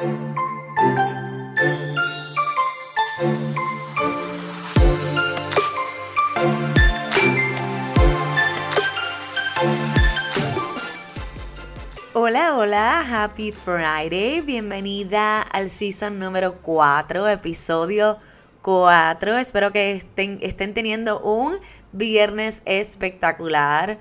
Hola, hola, happy Friday, bienvenida al season número 4, episodio 4. Espero que estén, estén teniendo un viernes espectacular.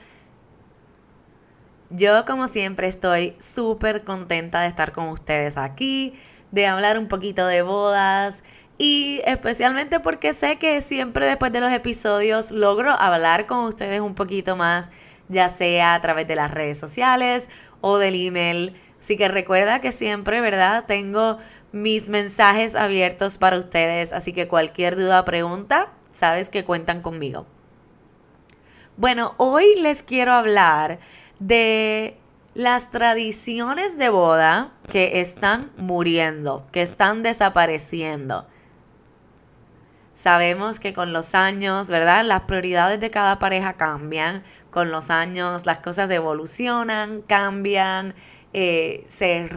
Yo como siempre estoy súper contenta de estar con ustedes aquí, de hablar un poquito de bodas y especialmente porque sé que siempre después de los episodios logro hablar con ustedes un poquito más, ya sea a través de las redes sociales o del email. Así que recuerda que siempre, ¿verdad? Tengo mis mensajes abiertos para ustedes, así que cualquier duda o pregunta, sabes que cuentan conmigo. Bueno, hoy les quiero hablar de las tradiciones de boda que están muriendo, que están desapareciendo. Sabemos que con los años, ¿verdad? Las prioridades de cada pareja cambian con los años las cosas evolucionan, cambian, eh, se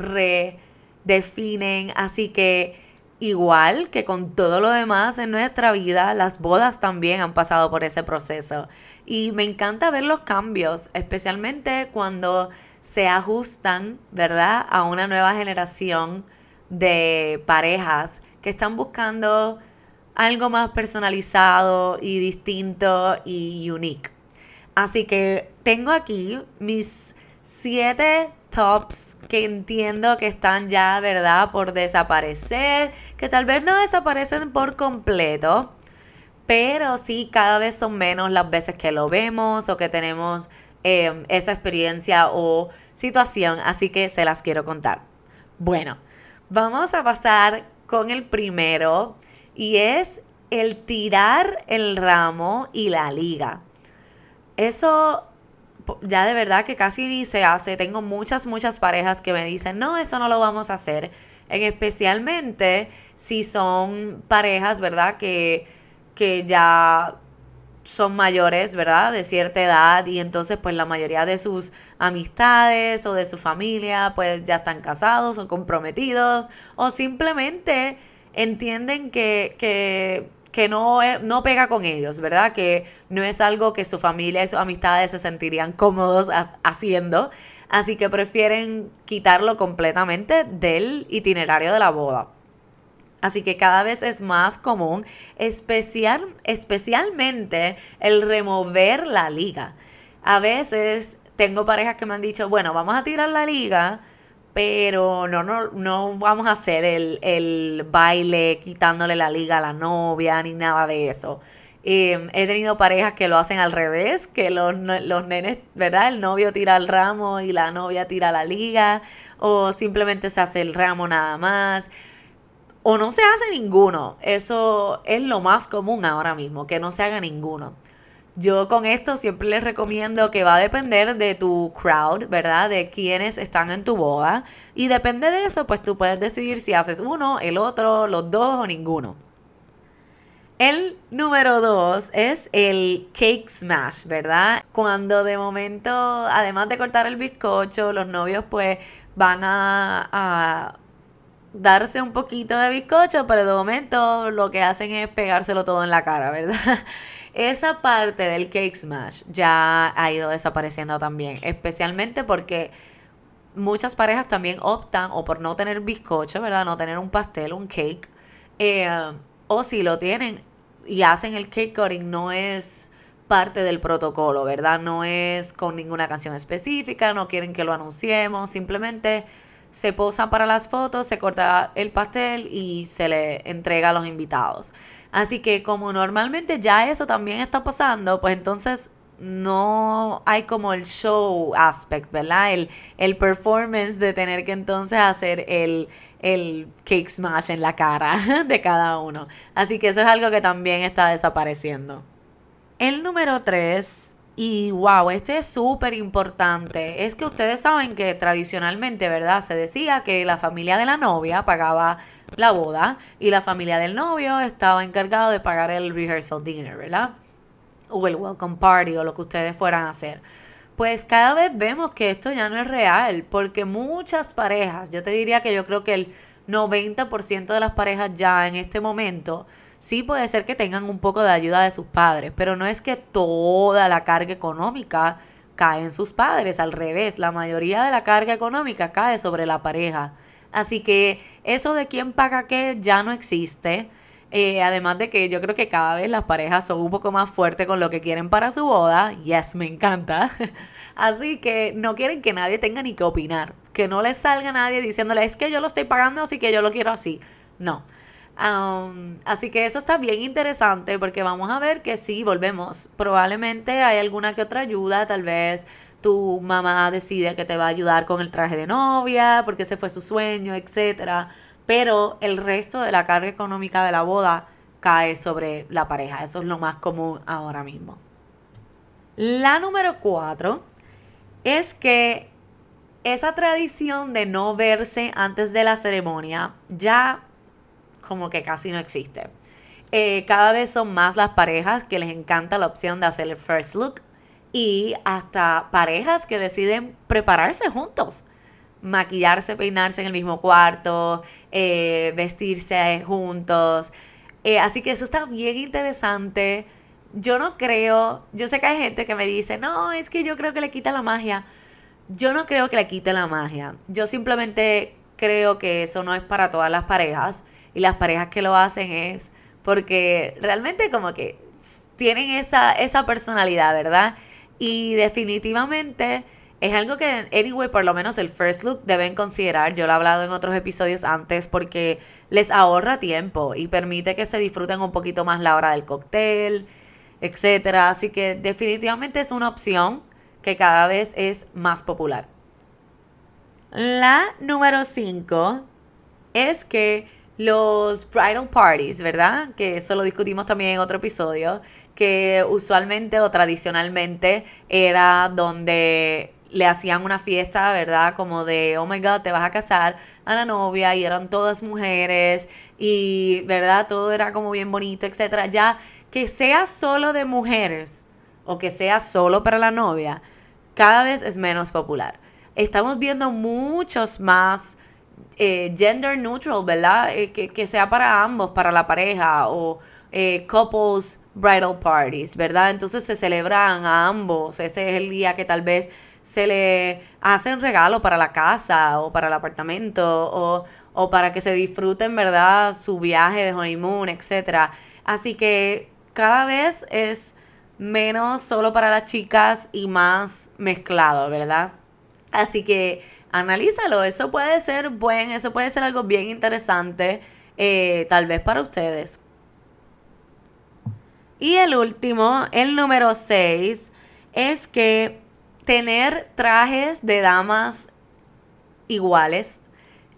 redefinen, así que igual que con todo lo demás en nuestra vida, las bodas también han pasado por ese proceso. Y me encanta ver los cambios, especialmente cuando se ajustan, ¿verdad?, a una nueva generación de parejas que están buscando algo más personalizado y distinto y unique. Así que tengo aquí mis siete tops que entiendo que están ya, ¿verdad?, por desaparecer, que tal vez no desaparecen por completo, pero sí cada vez son menos las veces que lo vemos o que tenemos em, esa experiencia o situación, así que se las quiero contar. Bueno, vamos a pasar con el primero y es el tirar el ramo y la liga. Eso ya de verdad que casi ni se hace. Tengo muchas, muchas parejas que me dicen, no, eso no lo vamos a hacer. En especialmente si son parejas, ¿verdad? Que, que ya son mayores, ¿verdad? De cierta edad y entonces pues la mayoría de sus amistades o de su familia pues ya están casados o comprometidos o simplemente entienden que, que que no, no pega con ellos, ¿verdad? Que no es algo que su familia y sus amistades se sentirían cómodos haciendo. Así que prefieren quitarlo completamente del itinerario de la boda. Así que cada vez es más común, especial, especialmente el remover la liga. A veces tengo parejas que me han dicho, bueno, vamos a tirar la liga, pero no, no, no vamos a hacer el, baile quitándole la liga a la novia ni nada de eso. Em, he tenido parejas que lo hacen al revés, que los, los nenes, ¿verdad? El novio tira el ramo y la novia tira la liga, o simplemente se hace el ramo nada más, o no se hace ninguno. Eso es lo más común ahora mismo, que no se haga ninguno. Yo con esto siempre les recomiendo que va a depender de tu crowd, ¿verdad? De quienes están en tu boda. Y depende de eso, pues tú puedes decidir si haces uno, el otro, los dos o ninguno. El número dos es el cake smash, ¿verdad? Cuando de momento, además de cortar el bizcocho, los novios pues van a, a darse un poquito de bizcocho, pero de momento lo que hacen es pegárselo todo en la cara, ¿verdad? Esa parte del cake smash ya ha ido desapareciendo también, especialmente porque muchas parejas también optan o por no tener bizcocho, ¿verdad? No tener un pastel, un cake. Eh, o si lo tienen y hacen el cake cutting, no es parte del protocolo, ¿verdad? No es con ninguna canción específica, no quieren que lo anunciemos, simplemente se posa para las fotos, se corta el pastel y se le entrega a los invitados. Así que como normalmente ya eso también está pasando, pues entonces no hay como el show aspect, ¿verdad? El, el performance de tener que entonces hacer el, el cake smash en la cara de cada uno. Así que eso es algo que también está desapareciendo. El número 3 y wow, este es súper importante. Es que ustedes saben que tradicionalmente, ¿verdad? Se decía que la familia de la novia pagaba la boda y la familia del novio estaba encargado de pagar el rehearsal dinner, ¿verdad? O el welcome party o lo que ustedes fueran a hacer. Pues cada vez vemos que esto ya no es real, porque muchas parejas, yo te diría que yo creo que el 90% de las parejas ya en este momento sí puede ser que tengan un poco de ayuda de sus padres, pero no es que toda la carga económica cae en sus padres, al revés, la mayoría de la carga económica cae sobre la pareja. Así que eso de quién paga qué ya no existe. Eh, además de que yo creo que cada vez las parejas son un poco más fuertes con lo que quieren para su boda. Yes, me encanta. Así que no quieren que nadie tenga ni que opinar. Que no les salga nadie diciéndole, es que yo lo estoy pagando, así que yo lo quiero así. No. así que eso está bien interesante porque vamos a ver que sí, volvemos. Probablemente hay alguna que otra ayuda, tal vez tu mamá decide que te va a ayudar con el traje de novia porque ese fue su sueño, etcétera pero el resto de la carga económica de la boda cae sobre la pareja. Eso es lo más común ahora mismo. La número cuatro es que esa tradición de no verse antes de la ceremonia ya como que casi no existe. Eh, cada vez son más las parejas que les encanta la opción de hacer el first look y hasta parejas que deciden prepararse juntos maquillarse, peinarse en el mismo cuarto, eh, vestirse juntos. Eh, así que eso está bien interesante. Yo no creo, yo sé que hay gente que me dice, no, es que yo creo que le quita la magia. Yo no creo que le quite la magia. Yo simplemente creo que eso no es para todas las parejas. Y las parejas que lo hacen es porque realmente como que tienen esa, esa personalidad, ¿verdad? Y definitivamente es algo que, anyway, por lo menos el first look deben considerar. Yo lo he hablado en otros episodios antes porque les ahorra tiempo y permite que se disfruten un poquito más la hora del cóctel, etcétera. Así que definitivamente es una opción que cada vez es más popular. La número 5 es que los bridal parties, ¿verdad? Que eso lo discutimos también en otro episodio, que usualmente o tradicionalmente era donde le hacían una fiesta, ¿verdad? Como de, oh my God, te vas a casar a la novia y eran todas mujeres y, ¿verdad? Todo era como bien bonito, etcétera. Ya que sea solo de mujeres o que sea solo para la novia, cada vez es menos popular. Estamos viendo muchos más eh, gender neutral, ¿verdad? Eh, que, sea para ambos, para la pareja o eh, couples bridal parties, ¿verdad? Entonces se celebran a ambos. Ese es el día que tal vez se le hacen regalo para la casa o para el apartamento o, o para que se disfruten, ¿verdad? Su viaje de honeymoon, etc. Así que cada vez es menos solo para las chicas y más mezclado, ¿verdad? Así que analízalo, eso puede ser buen, eso puede ser algo bien interesante, eh, tal vez para ustedes. Y el último, el número 6, es que tener trajes de damas iguales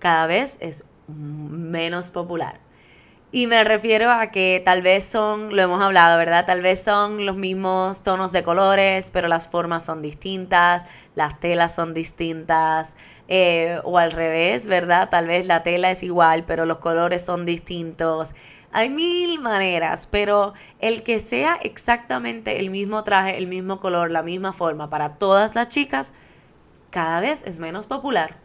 cada vez es menos popular. Y me refiero a que tal vez son, lo hemos hablado, ¿verdad? Tal vez son los mismos tonos de colores, pero las formas son distintas, las telas son distintas, eh, o al revés, ¿verdad? Tal vez la tela es igual, pero los colores son distintos. Hay mil maneras, pero el que sea exactamente el mismo traje, el mismo color, la misma forma para todas las chicas, cada vez es menos popular.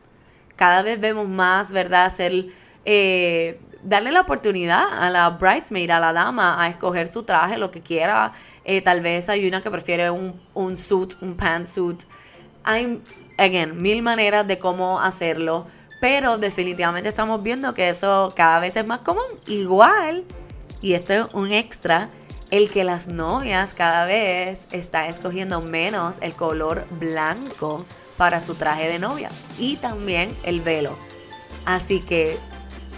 Cada vez vemos más, ¿verdad? Ser, eh, darle la oportunidad a la bridesmaid, a la dama, a escoger su traje, lo que quiera. Eh, tal vez hay una que prefiere un, un suit, un pantsuit. Hay, again, mil maneras de cómo hacerlo pero definitivamente estamos viendo que eso cada vez es más común. Igual, y esto es un extra, el que las novias cada vez están escogiendo menos el color blanco para su traje de novia y también el velo. Así que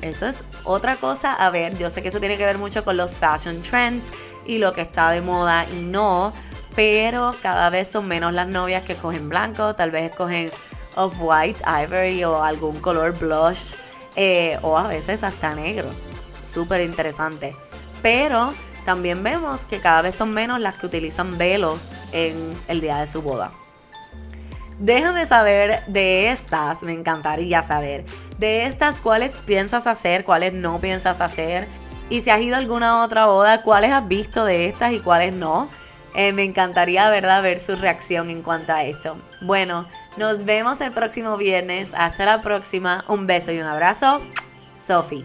eso es otra cosa a ver. Yo sé que eso tiene que ver mucho con los fashion trends y lo que está de moda y no, pero cada vez son menos las novias que escogen blanco, tal vez escogen of white ivory o algún color blush eh, o a veces hasta negro. Súper interesante. Pero también vemos que cada vez son menos las que utilizan velos en el día de su boda. Déjame saber de estas, me encantaría saber, de estas cuáles piensas hacer, cuáles no piensas hacer. Y si has ido a alguna otra boda, cuáles has visto de estas y cuáles no. Eh, me encantaría, ¿verdad?, ver su reacción en cuanto a esto. Bueno, nos vemos el próximo viernes. Hasta la próxima. Un beso y un abrazo. Sofi.